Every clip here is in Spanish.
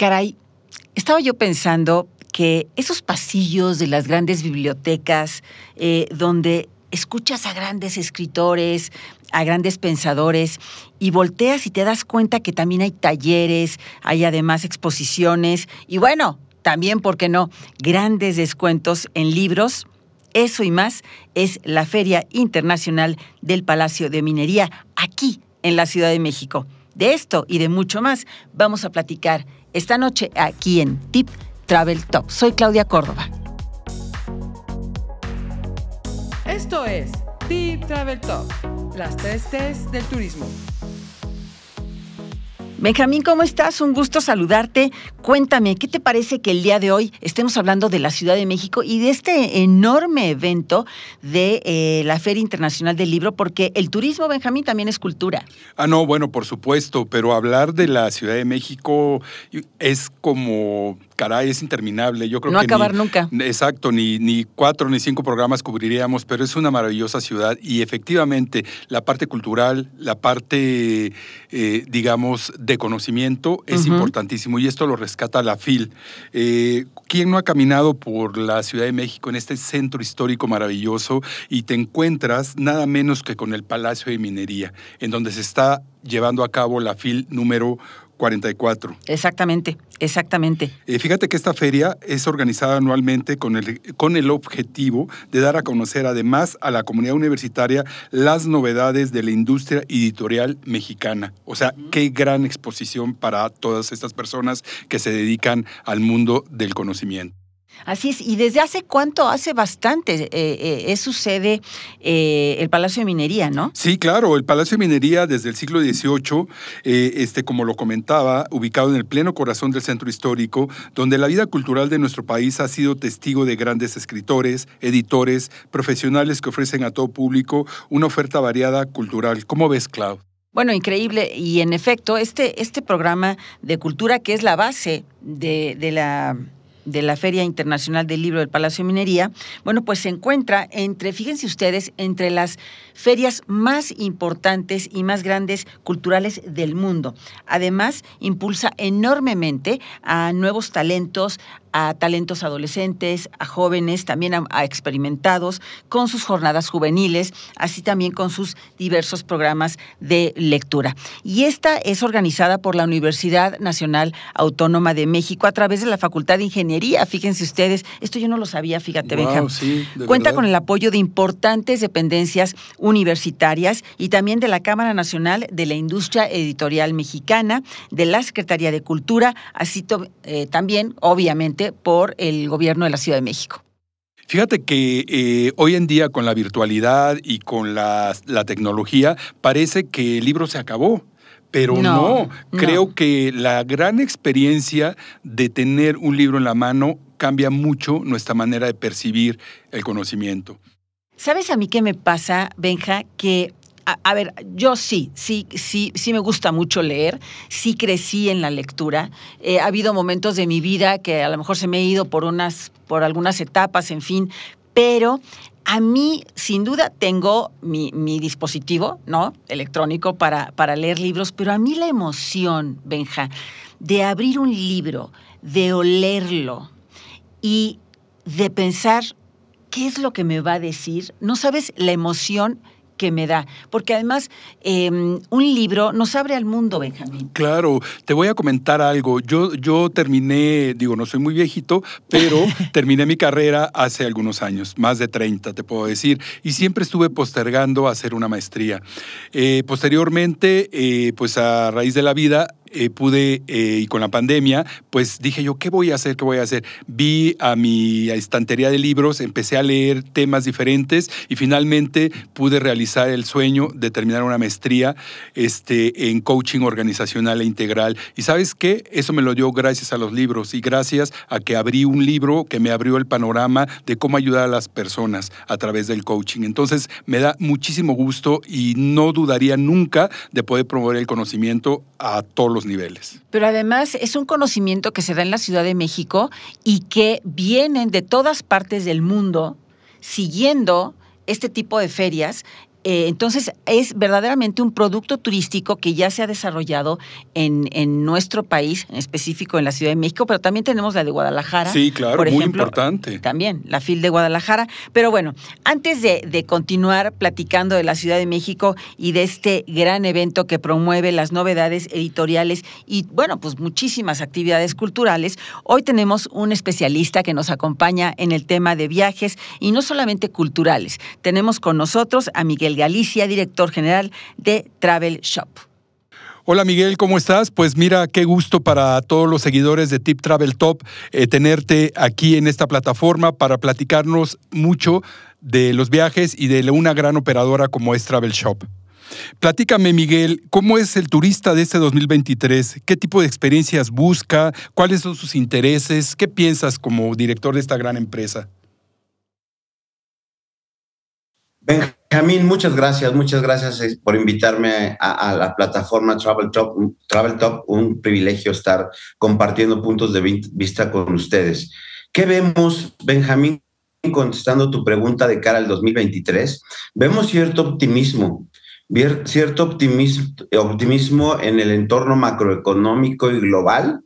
Caray, estaba yo pensando que esos pasillos de las grandes bibliotecas, eh, donde escuchas a grandes escritores, a grandes pensadores, y volteas y te das cuenta que también hay talleres, hay además exposiciones, y bueno, también, ¿por qué no?, grandes descuentos en libros. Eso y más es la Feria Internacional del Palacio de Minería, aquí en la Ciudad de México. De esto y de mucho más vamos a platicar esta noche aquí en Tip Travel Top. Soy Claudia Córdoba. Esto es Tip Travel Top, las tres T's del turismo. Benjamín, ¿cómo estás? Un gusto saludarte. Cuéntame, ¿qué te parece que el día de hoy estemos hablando de la Ciudad de México y de este enorme evento de eh, la Feria Internacional del Libro? Porque el turismo, Benjamín, también es cultura. Ah, no, bueno, por supuesto, pero hablar de la Ciudad de México es como caray, es interminable. Yo creo no que acabar nunca. Exacto, ni, ni cuatro ni cinco programas cubriríamos, pero es una maravillosa ciudad y efectivamente la parte cultural, la parte, eh, digamos, de conocimiento es importantísimo y esto lo rescata la FIL. Eh, ¿Quién no ha caminado por la Ciudad de México en este centro histórico maravilloso y te encuentras nada menos que con el Palacio de Minería, en donde se está llevando a cabo la FIL número 44. Exactamente, exactamente. Eh, fíjate que esta feria es organizada anualmente con el, con el objetivo de dar a conocer además a la comunidad universitaria las novedades de la industria editorial mexicana. O sea, qué gran exposición para todas estas personas que se dedican al mundo del conocimiento. Así es, y desde hace cuánto, hace bastante, eh, eh, es su sede eh, el Palacio de Minería, ¿no? Sí, claro, el Palacio de Minería desde el siglo XVIII, este, como lo comentaba, ubicado en el pleno corazón del centro histórico, donde la vida cultural de nuestro país ha sido testigo de grandes escritores, editores, profesionales que ofrecen a todo público una oferta variada cultural. ¿Cómo ves, Clau? Bueno, increíble. Y en efecto, este, este programa de cultura que es la base de, de la de la Feria Internacional del Libro del Palacio de Minería, bueno, pues se encuentra entre, fíjense ustedes, entre las ferias más importantes y más grandes culturales del mundo. Además, impulsa enormemente a nuevos talentos, a talentos adolescentes, a jóvenes, también a, experimentados, con sus jornadas juveniles, así también con sus diversos programas de lectura. Y esta es organizada por la Universidad Nacional Autónoma de México a través de la Facultad de Ingeniería. Fíjense ustedes, esto yo no lo sabía, fíjate, wow, Cuenta con el apoyo de importantes dependencias universitarias y también de la Cámara Nacional de la Industria Editorial Mexicana, de la Secretaría de Cultura, así eh, también, obviamente, por el gobierno de la Ciudad de México. Fíjate que eh, hoy en día con la virtualidad y con la, tecnología parece que el libro se acabó. Pero no, creo que la gran experiencia de tener un libro en la mano cambia mucho nuestra manera de percibir el conocimiento. ¿Sabes a mí qué me pasa, Benja? Que a, ver, yo sí, sí, sí, sí me gusta mucho leer, sí crecí en la lectura. ha habido momentos de mi vida que a lo mejor se me ha ido por unas, por algunas etapas, en fin, pero a mí, sin duda, tengo mi, dispositivo, ¿no? Electrónico para, para leer libros, pero a mí la emoción, Benja, de abrir un libro, de olerlo y de pensar qué es lo que me va a decir, no sabes la emoción que me da. Porque además, em, un libro nos abre al mundo, Benjamín. Claro, te voy a comentar algo. Yo, yo terminé, digo, no soy muy viejito, pero terminé mi carrera hace algunos años, más de 30, te puedo decir, y siempre estuve postergando hacer una maestría. Eh, posteriormente, eh, pues a raíz de la vida, eh, pude, eh, y con la pandemia, pues dije yo, ¿qué voy a hacer? ¿Qué voy a hacer? Vi a mi estantería de libros, empecé a leer temas diferentes y finalmente pude realizar el sueño de terminar una maestría este, en coaching organizacional e integral. Y sabes qué? Eso me lo dio gracias a los libros y gracias a que abrí un libro que me abrió el panorama de cómo ayudar a las personas a través del coaching. Entonces me da muchísimo gusto y no dudaría nunca de poder promover el conocimiento a todos los niveles. Pero además es un conocimiento que se da en la Ciudad de México y que vienen de todas partes del mundo siguiendo este tipo de ferias Eh, entonces, es verdaderamente un producto turístico que ya se ha desarrollado en, en, nuestro país, en específico en la Ciudad de México, pero también tenemos la de Guadalajara. Sí, claro, por muy ejemplo, importante. También, la FIL de Guadalajara. Pero bueno, antes de, de continuar platicando de la Ciudad de México y de este gran evento que promueve las novedades editoriales y, bueno, pues muchísimas actividades culturales, hoy tenemos un especialista que nos acompaña en el tema de viajes y no solamente culturales. Tenemos con nosotros a Miguel Galicia, director general de Travel Shop. Hola Miguel, ¿cómo estás? Pues mira, qué gusto para todos los seguidores de Tip Travel Top eh, tenerte aquí en esta plataforma para platicarnos mucho de los viajes y de una gran operadora como es Travel Shop. Platícame, Miguel, ¿cómo es el turista de este 2023? ¿Qué tipo de experiencias busca? ¿Cuáles son sus intereses? ¿Qué piensas como director de esta gran empresa? Benjamín, muchas gracias, muchas gracias eh, por invitarme a, la plataforma Travel Top, Travel Top, un privilegio estar compartiendo puntos de vista con ustedes. ¿Qué vemos, Benjamín, contestando tu pregunta de cara al 2023? Vemos cierto optimismo, cierto optimismo, optimismo en el entorno macroeconómico y global,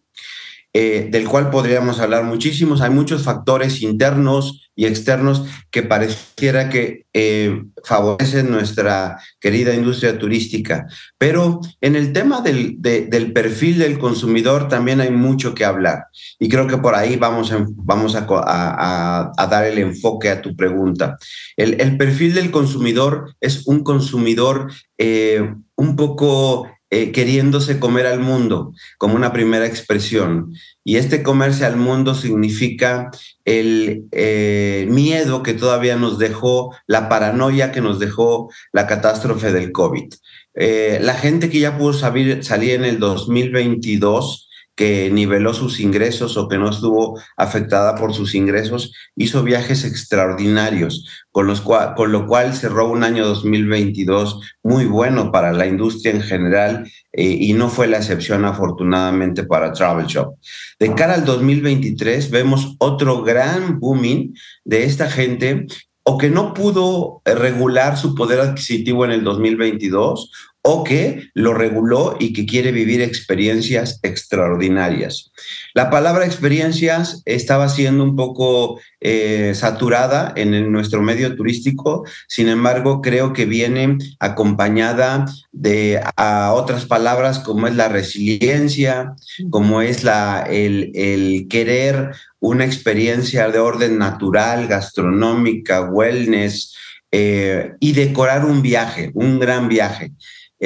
eh, del cual podríamos hablar muchísimos. Hay muchos factores internos y externos que pareciera que eh, favorecen nuestra querida industria turística. Pero en el tema del, del, perfil del consumidor también hay mucho que hablar. Y creo que por ahí vamos a, vamos a, a, dar el enfoque a tu pregunta. El, el, perfil del consumidor es un consumidor eh, un poco eh, queriéndose comer al mundo, como una primera expresión. Y este comerse al mundo significa el eh, miedo que todavía nos dejó, la paranoia que nos dejó la catástrofe del COVID. Eh, la gente que ya pudo salir, salir en el 2022 que niveló sus ingresos o que no estuvo afectada por sus ingresos, hizo viajes extraordinarios, con, los con lo cual cerró un año 2022 muy bueno para la industria en general eh, y no fue la excepción afortunadamente para Travel Shop. De cara al 2023 vemos otro gran booming de esta gente o que no pudo regular su poder adquisitivo en el 2022 o que lo reguló y que quiere vivir experiencias extraordinarias. La palabra experiencias estaba siendo un poco eh, saturada en nuestro medio turístico, sin embargo creo que viene acompañada de otras palabras como es la resiliencia, como es el querer una experiencia de orden natural, gastronómica, wellness, eh, y decorar un viaje, un gran viaje.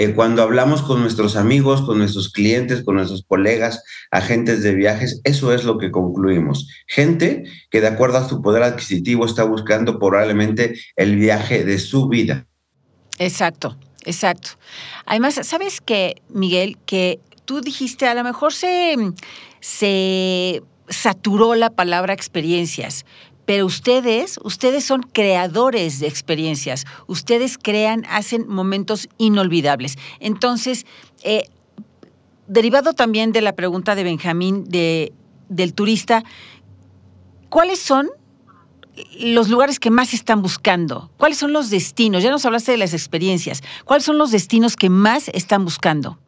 Eh, cuando hablamos con nuestros amigos, con nuestros clientes, con nuestros colegas, agentes de viajes, eso es lo que concluimos. Gente que de acuerdo a su poder adquisitivo está buscando probablemente el viaje de su vida. Exacto, exacto. Además, ¿sabes qué, Miguel? Que tú dijiste, a lo mejor se, se saturó la palabra experiencias, pero ustedes, ustedes son creadores de experiencias, ustedes crean, hacen momentos inolvidables. Entonces, eh, derivado también de la pregunta de Benjamín de, del turista, ¿cuáles son los lugares que más están buscando? ¿Cuáles son los destinos? Ya nos hablaste de las experiencias. ¿Cuáles son los destinos que más están buscando?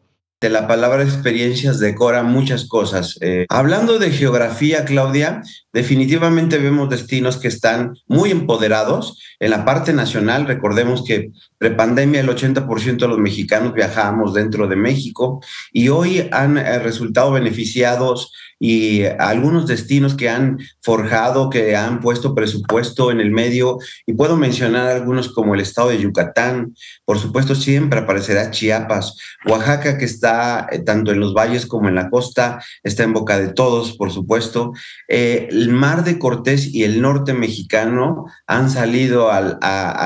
De la palabra experiencias decora muchas cosas. Eh, hablando de geografía, Claudia, definitivamente vemos destinos que están muy empoderados. En la parte nacional, recordemos que prepandemia el 80% de los mexicanos viajábamos dentro de México y hoy han eh, resultado beneficiados y algunos destinos que han forjado, que han puesto presupuesto en el medio, y puedo mencionar algunos como el estado de Yucatán, por supuesto siempre aparecerá Chiapas, Oaxaca que está eh, tanto en los valles como en la costa, está en boca de todos, por supuesto. Eh, el mar de Cortés y el norte mexicano han salido a,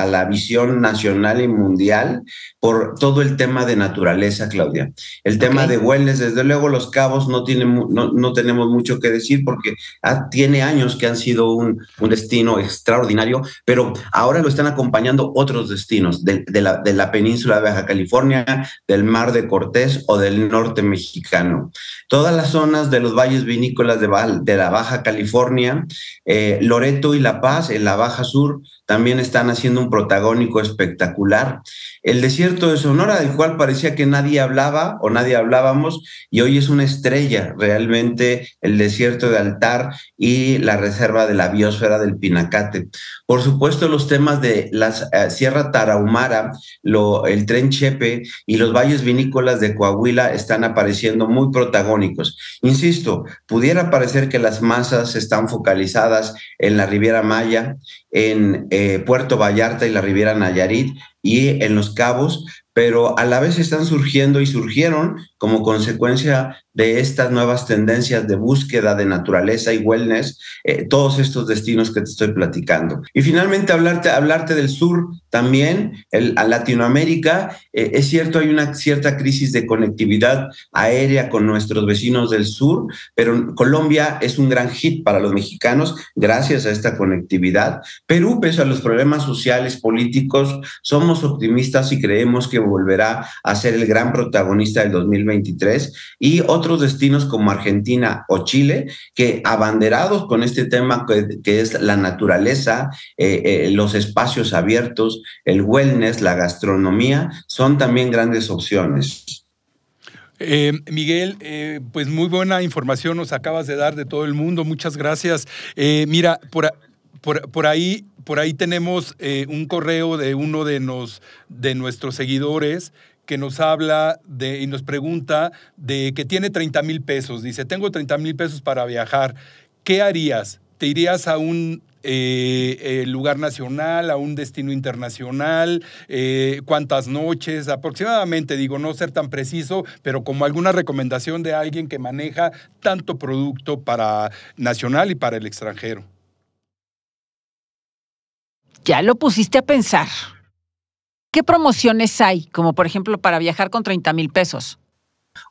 la visión nacional y mundial por todo el tema de naturaleza, Claudia. El tema de wellness, desde luego los cabos no tienen, no, no tenemos mucho que decir porque tiene años que han sido un, destino extraordinario, pero ahora lo están acompañando otros destinos de, la, de, la, península de Baja California, del mar de Cortés o del norte mexicano. Todas las zonas de los valles vinícolas de, la Baja California, eh, Loreto y La Paz, en la Baja Sur, también están haciendo un protagónico espectacular. El desierto de Sonora, del cual parecía que nadie hablaba o nadie hablábamos, y hoy es una estrella realmente el desierto de Altar y la reserva de la biosfera del Pinacate. Por supuesto, los temas de la eh, Sierra Tarahumara, el tren Chepe y los valles vinícolas de Coahuila están apareciendo muy protagónicos. Insisto, pudiera parecer que las masas están focalizadas en la Riviera Maya, en eh, Puerto Vallarta y la Riviera Nayarit y en Los Cabos, pero a la vez están surgiendo y surgieron como consecuencia de estas nuevas tendencias de búsqueda de naturaleza y wellness, eh, todos estos destinos que te estoy platicando. Y finalmente hablarte, hablarte del sur también, el, a Latinoamérica, eh, es cierto, hay una cierta crisis de conectividad aérea con nuestros vecinos del sur, pero Colombia es un gran hit para los mexicanos gracias a esta conectividad. Perú, pese a los problemas sociales, políticos, somos optimistas y creemos que volverá a ser el gran protagonista del 2023 y otros destinos como Argentina o Chile que abanderados con este tema que, es la naturaleza, eh, eh, los espacios abiertos, el wellness, la gastronomía, son también grandes opciones. Eh, Miguel, pues muy buena información nos acabas de dar de todo el mundo, muchas gracias. mira, por, por, ahí, por ahí tenemos eh, un correo de uno de, nos, de nuestros seguidores que nos habla de, y nos pregunta de que tiene 30 mil pesos. Dice, tengo 30 mil pesos para viajar. ¿Qué harías? ¿Te irías a un eh, eh, lugar nacional, a un destino internacional? ¿Cuántas noches? Aproximadamente, digo, no ser tan preciso, pero como alguna recomendación de alguien que maneja tanto producto para nacional y para el extranjero. Ya lo pusiste a pensar. ¿Qué promociones hay, como por ejemplo para viajar con 30 mil pesos?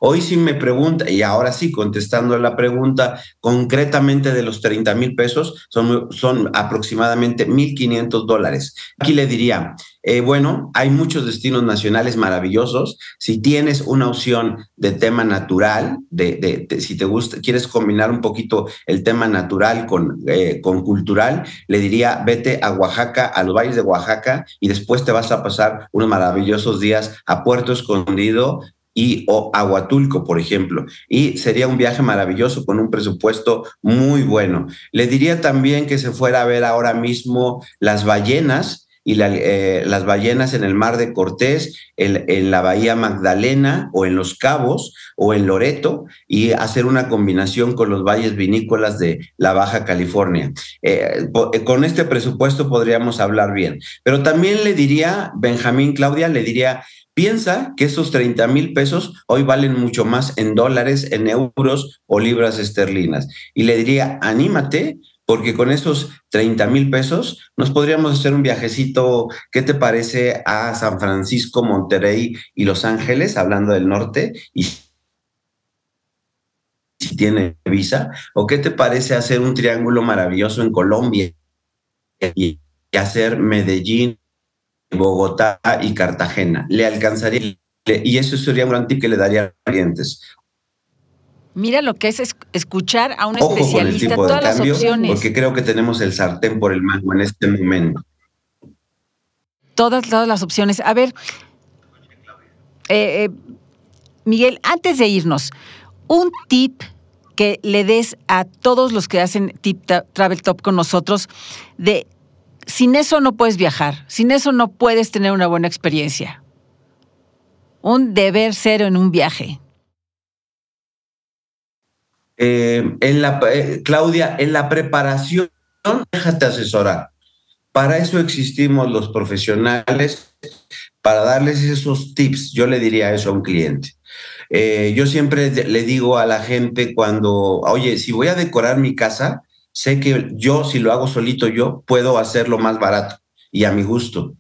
Hoy sí me pregunta, y ahora sí, contestando la pregunta concretamente de los 30 mil pesos, son, son aproximadamente 1.500 dólares. Aquí le diría, eh, bueno, hay muchos destinos nacionales maravillosos. Si tienes una opción de tema natural, de, si te gusta, quieres combinar un poquito el tema natural con, eh, con cultural, le diría, vete a Oaxaca, a los valles de Oaxaca, y después te vas a pasar unos maravillosos días a Puerto Escondido, y o Aguatulco, por ejemplo. Y sería un viaje maravilloso con un presupuesto muy bueno. Le diría también que se fuera a ver ahora mismo las ballenas y eh, las ballenas en el mar de Cortés, en, la bahía Magdalena o en Los Cabos o en Loreto y hacer una combinación con los valles vinícolas de la Baja California. Eh, eh, con este presupuesto podríamos hablar bien. Pero también le diría, Benjamín Claudia, le diría, Piensa que esos 30 mil pesos hoy valen mucho más en dólares, en euros o libras esterlinas. Y le diría, anímate, porque con esos 30 mil pesos nos podríamos hacer un viajecito, ¿qué te parece a San Francisco, Monterrey y Los Ángeles, hablando del norte? Y si tiene visa, o qué te parece hacer un triángulo maravilloso en Colombia y hacer Medellín, Bogotá y Cartagena. Le alcanzaría y eso sería un gran tip que le daría a clientes. Mira lo que es escuchar a un especialista todas las opciones. Porque creo que tenemos el sartén por el mango en este momento. Todas, todas las opciones. A ver, eh, eh, Miguel, antes de irnos, un tip que le des a todos los que hacen Tip Travel Top con nosotros de sin eso no puedes viajar, sin eso no puedes tener una buena experiencia. Un deber cero en un viaje. Eh, en la, eh, Claudia, en la preparación, déjate asesorar. Para eso existimos los profesionales, para darles esos tips. Yo le diría eso a un cliente. Eh, yo siempre le digo a la gente cuando, oye, si voy a decorar mi casa, sé que yo, si lo hago solito yo, puedo hacerlo más barato y a mi gusto.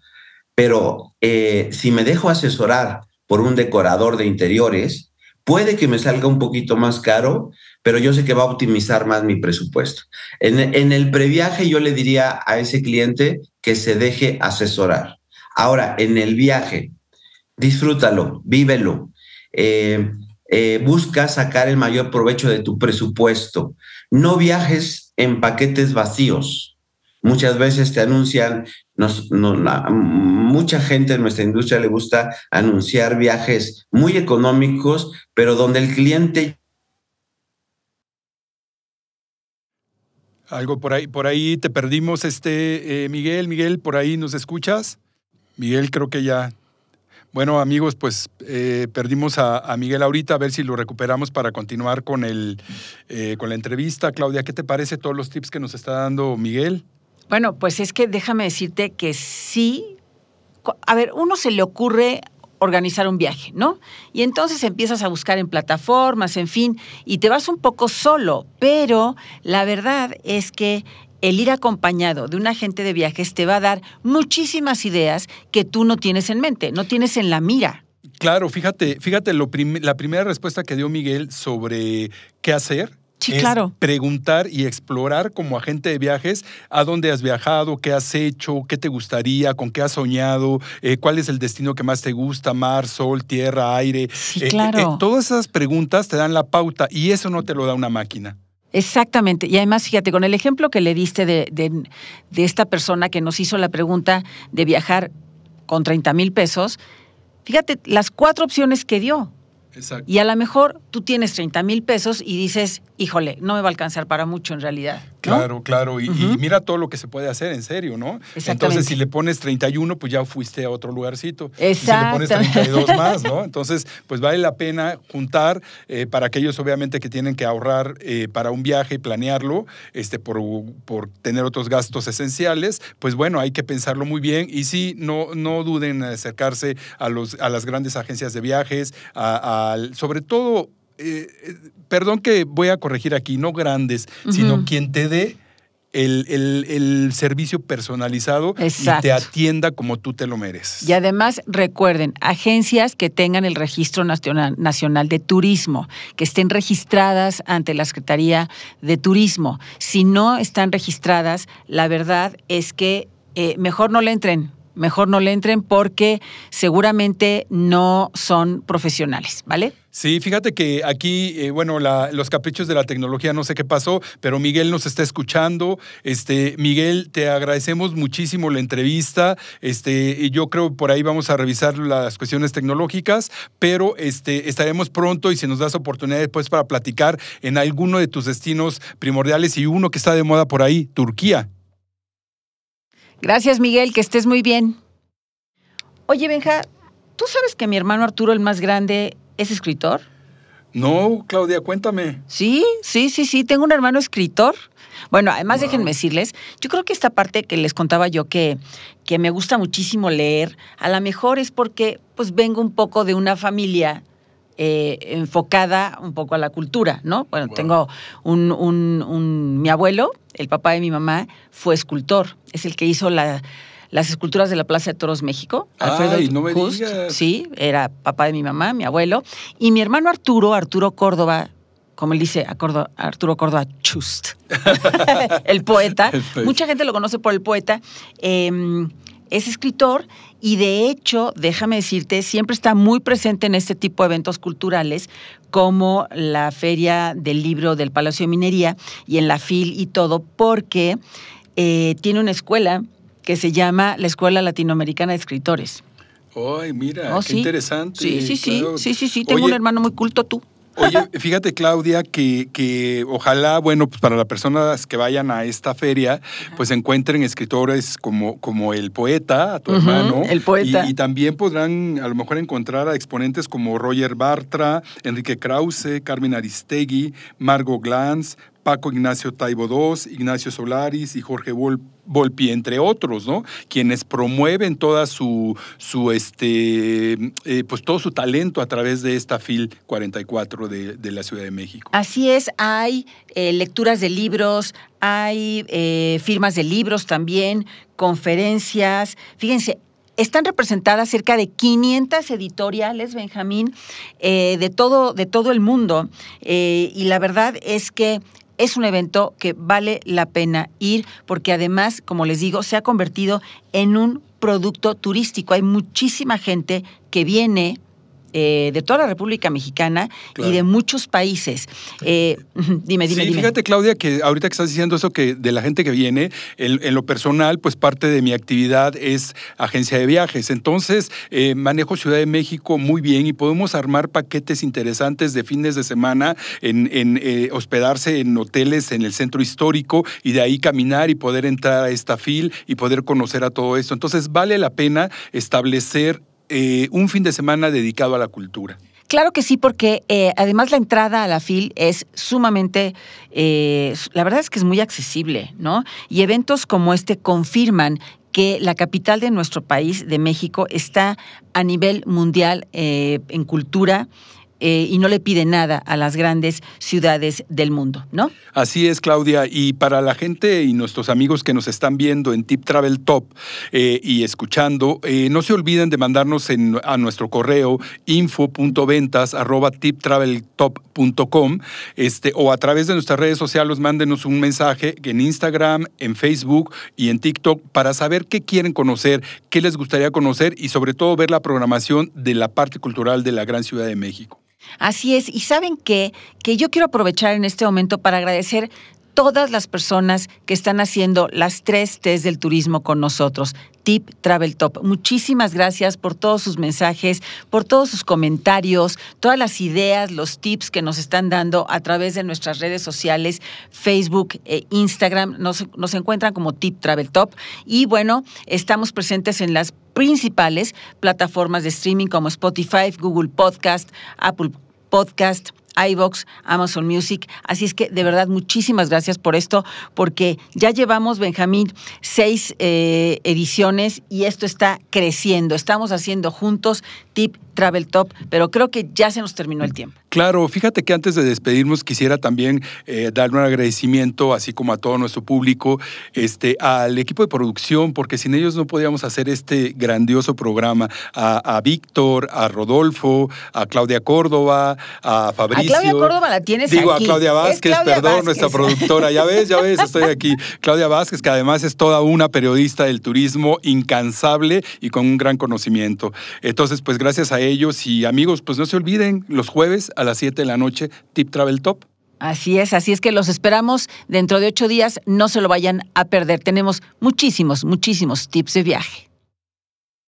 Pero eh, si me dejo asesorar por un decorador de interiores, puede que me salga un poquito más caro, pero yo sé que va a optimizar más mi presupuesto. En, el previaje yo le diría a ese cliente que se deje asesorar. Ahora, en el viaje, disfrútalo, vívelo. Eh, eh, busca sacar el mayor provecho de tu presupuesto. No viajes en paquetes vacíos. Muchas veces te anuncian mucha gente en nuestra industria le gusta anunciar viajes muy económicos, pero donde el cliente Algo por ahí, por ahí te perdimos, este eh, Miguel. Miguel, por ahí nos escuchas. Miguel, creo que ya. Bueno, amigos, pues eh, perdimos a, Miguel ahorita, a ver si lo recuperamos para continuar con, el, eh, con la entrevista. Claudia, ¿qué te parece todos los tips que nos está dando Miguel? Bueno, pues es que déjame decirte que sí. A ver, uno se le ocurre organizar un viaje, ¿no? Y entonces empiezas a buscar en plataformas, en fin, y te vas un poco solo, pero la verdad es que el ir acompañado de un agente de viajes te va a dar muchísimas ideas que tú no tienes en mente, no tienes en la mira. Claro, fíjate, fíjate la primera respuesta que dio Miguel sobre qué hacer Sí, claro. Preguntar y explorar como agente de viajes a dónde has viajado, qué has hecho, qué te gustaría, con qué has soñado, eh, cuál es el destino que más te gusta, mar, sol, tierra, aire. Sí, eh, claro. Eh, todas esas preguntas te dan la pauta y eso no te lo da una máquina. Exactamente. Y además, fíjate, con el ejemplo que le diste de, de esta persona que nos hizo la pregunta de viajar con 30 mil pesos, fíjate las cuatro opciones que dio. Y a lo mejor tú tienes 30 mil pesos y dices, híjole, no me va a alcanzar para mucho en realidad. Claro, claro. Y, mira todo lo que se puede hacer, en serio, ¿no? Entonces, si le pones 31, pues ya fuiste a otro lugarcito. Exacto. Y si le pones 32 más, ¿no? Entonces, pues vale la pena juntar eh, para aquellos, obviamente, que tienen que ahorrar eh, para un viaje y planearlo, este, por, por tener otros gastos esenciales, pues bueno, hay que pensarlo muy bien. Y sí, no, no duden en acercarse a, los, a las grandes agencias de viajes, sobre todo eh, eh, perdón que voy a corregir aquí, no grandes, sino quien te dé el, servicio personalizado y te atienda como tú te lo mereces. Y además, recuerden, agencias que tengan el Registro Nacional, Nacional de Turismo, que estén registradas ante la Secretaría de Turismo. Si no están registradas, la verdad es que eh, mejor no le entren mejor no le entren porque seguramente no son profesionales, ¿vale? Sí, fíjate que aquí, eh, bueno, los caprichos de la tecnología, no sé qué pasó, pero Miguel nos está escuchando. Este, Miguel, te agradecemos muchísimo la entrevista. Este, y yo creo por ahí vamos a revisar las cuestiones tecnológicas, pero este, estaremos pronto y si nos das oportunidad después para platicar en alguno de tus destinos primordiales y uno que está de moda por ahí, Turquía. Gracias, Miguel, que estés muy bien. Oye, Benja, ¿tú sabes que mi hermano Arturo, el más grande, es escritor? No, Claudia, cuéntame. Sí, sí, sí, sí, tengo un hermano escritor. Bueno, además déjenme decirles, yo creo que esta parte que les contaba yo que, que me gusta muchísimo leer, a lo mejor es porque pues vengo un poco de una familia eh, enfocada un poco a la cultura, ¿no? Bueno, tengo un, un, mi abuelo, el papá de mi mamá, fue escultor, es el que hizo la, las esculturas de la Plaza de Toros México. Alfredo Ay, no me Sí, era papá de mi mamá, mi abuelo. Y mi hermano Arturo, Arturo Córdoba, como él dice, Arturo Córdoba Chust, el poeta. Mucha gente lo conoce por el poeta. Em, es escritor y de hecho, déjame decirte, siempre está muy presente en este tipo de eventos culturales como la Feria del Libro del Palacio de Minería y en la FIL y todo, porque eh, tiene una escuela que se llama la Escuela Latinoamericana de Escritores. Ay, mira, oh, qué interesante. Sí, sí, sí, sí, sí, sí, tengo un hermano muy culto tú. Oye, fíjate, Claudia, que, que ojalá, bueno, pues para las personas que vayan a esta feria, pues encuentren escritores como, como el poeta, a tu hermano. El poeta. Y, también podrán a lo mejor encontrar a exponentes como Roger Bartra, Enrique Krause, Carmen Aristegui, Margot Glantz, Paco Ignacio Taibo II, Ignacio Solaris y Jorge Volpi, entre otros, ¿no? Quienes promueven toda su, su este, eh, pues todo su talento a través de esta FIL 44 de, la Ciudad de México. Así es, hay eh, lecturas de libros, hay eh, firmas de libros también, conferencias. Fíjense, están representadas cerca de 500 editoriales, Benjamín, de, todo, de todo el mundo. y la verdad es que es un evento que vale la pena ir porque además, como les digo, se ha convertido en un producto turístico. Hay muchísima gente que viene eh, de toda la República Mexicana y de muchos países. Eh, dime, dime, sí, dime. Fíjate, Claudia, que ahorita que estás diciendo eso que de la gente que viene, en, lo personal, pues parte de mi actividad es agencia de viajes. Entonces, eh, manejo Ciudad de México muy bien y podemos armar paquetes interesantes de fines de semana en, hospedarse en hoteles en el centro histórico y de ahí caminar y poder entrar a esta fil y poder conocer a todo esto. Entonces, vale la pena establecer eh, un fin de semana dedicado a la cultura. Claro que sí, porque eh, además la entrada a la FIL es sumamente, eh, la verdad es que es muy accesible, ¿no? Y eventos como este confirman que la capital de nuestro país, de México, está a nivel mundial en cultura, eh, y no le pide nada a las grandes ciudades del mundo, ¿no? Así es, Claudia. Y para la gente y nuestros amigos que nos están viendo en Tip Travel Top eh, y escuchando, eh, no se olviden de mandarnos a nuestro correo info.ventas este, o a través de nuestras redes sociales mándenos un mensaje en Instagram, en Facebook y en TikTok para saber qué quieren conocer, qué les gustaría conocer y sobre todo ver la programación de la parte cultural de la gran Ciudad de México. Así es, y saben qué, que yo quiero aprovechar en este momento para agradecer todas las personas que están haciendo las tres T's del turismo con nosotros. Tip Travel Top. Muchísimas gracias por todos sus mensajes, por todos sus comentarios, todas las ideas, los tips que nos están dando a través de nuestras redes sociales, Facebook e Instagram. Nos, nos encuentran como Tip Travel Top. Y bueno, estamos presentes en las principales plataformas de streaming como Spotify, Google Podcast, Apple Podcast iVox, Amazon Music. Así es que de verdad muchísimas gracias por esto, porque ya llevamos, Benjamín, seis eh, ediciones y esto está creciendo. Estamos haciendo juntos Tip Travel Top, pero creo que ya se nos terminó el tiempo. Claro, fíjate que antes de despedirnos quisiera también eh, darle un agradecimiento, así como a todo nuestro público, este, al equipo de producción, porque sin ellos no podíamos hacer este grandioso programa. A, Víctor, a Rodolfo, a Claudia Córdoba, a Fabricio. Claudia Córdoba la tienes Digo, a Claudia Vázquez, perdón, nuestra productora. Ya ves, ya ves, estoy aquí. Claudia Vázquez, que además es toda una periodista del turismo incansable y con un gran conocimiento. Entonces, pues gracias a ellos y amigos, pues no se olviden, los jueves a las 7 de la noche, Tip Travel Top. Así es, así es que los esperamos dentro de ocho días, no se lo vayan a perder. Tenemos muchísimos, muchísimos tips de viaje.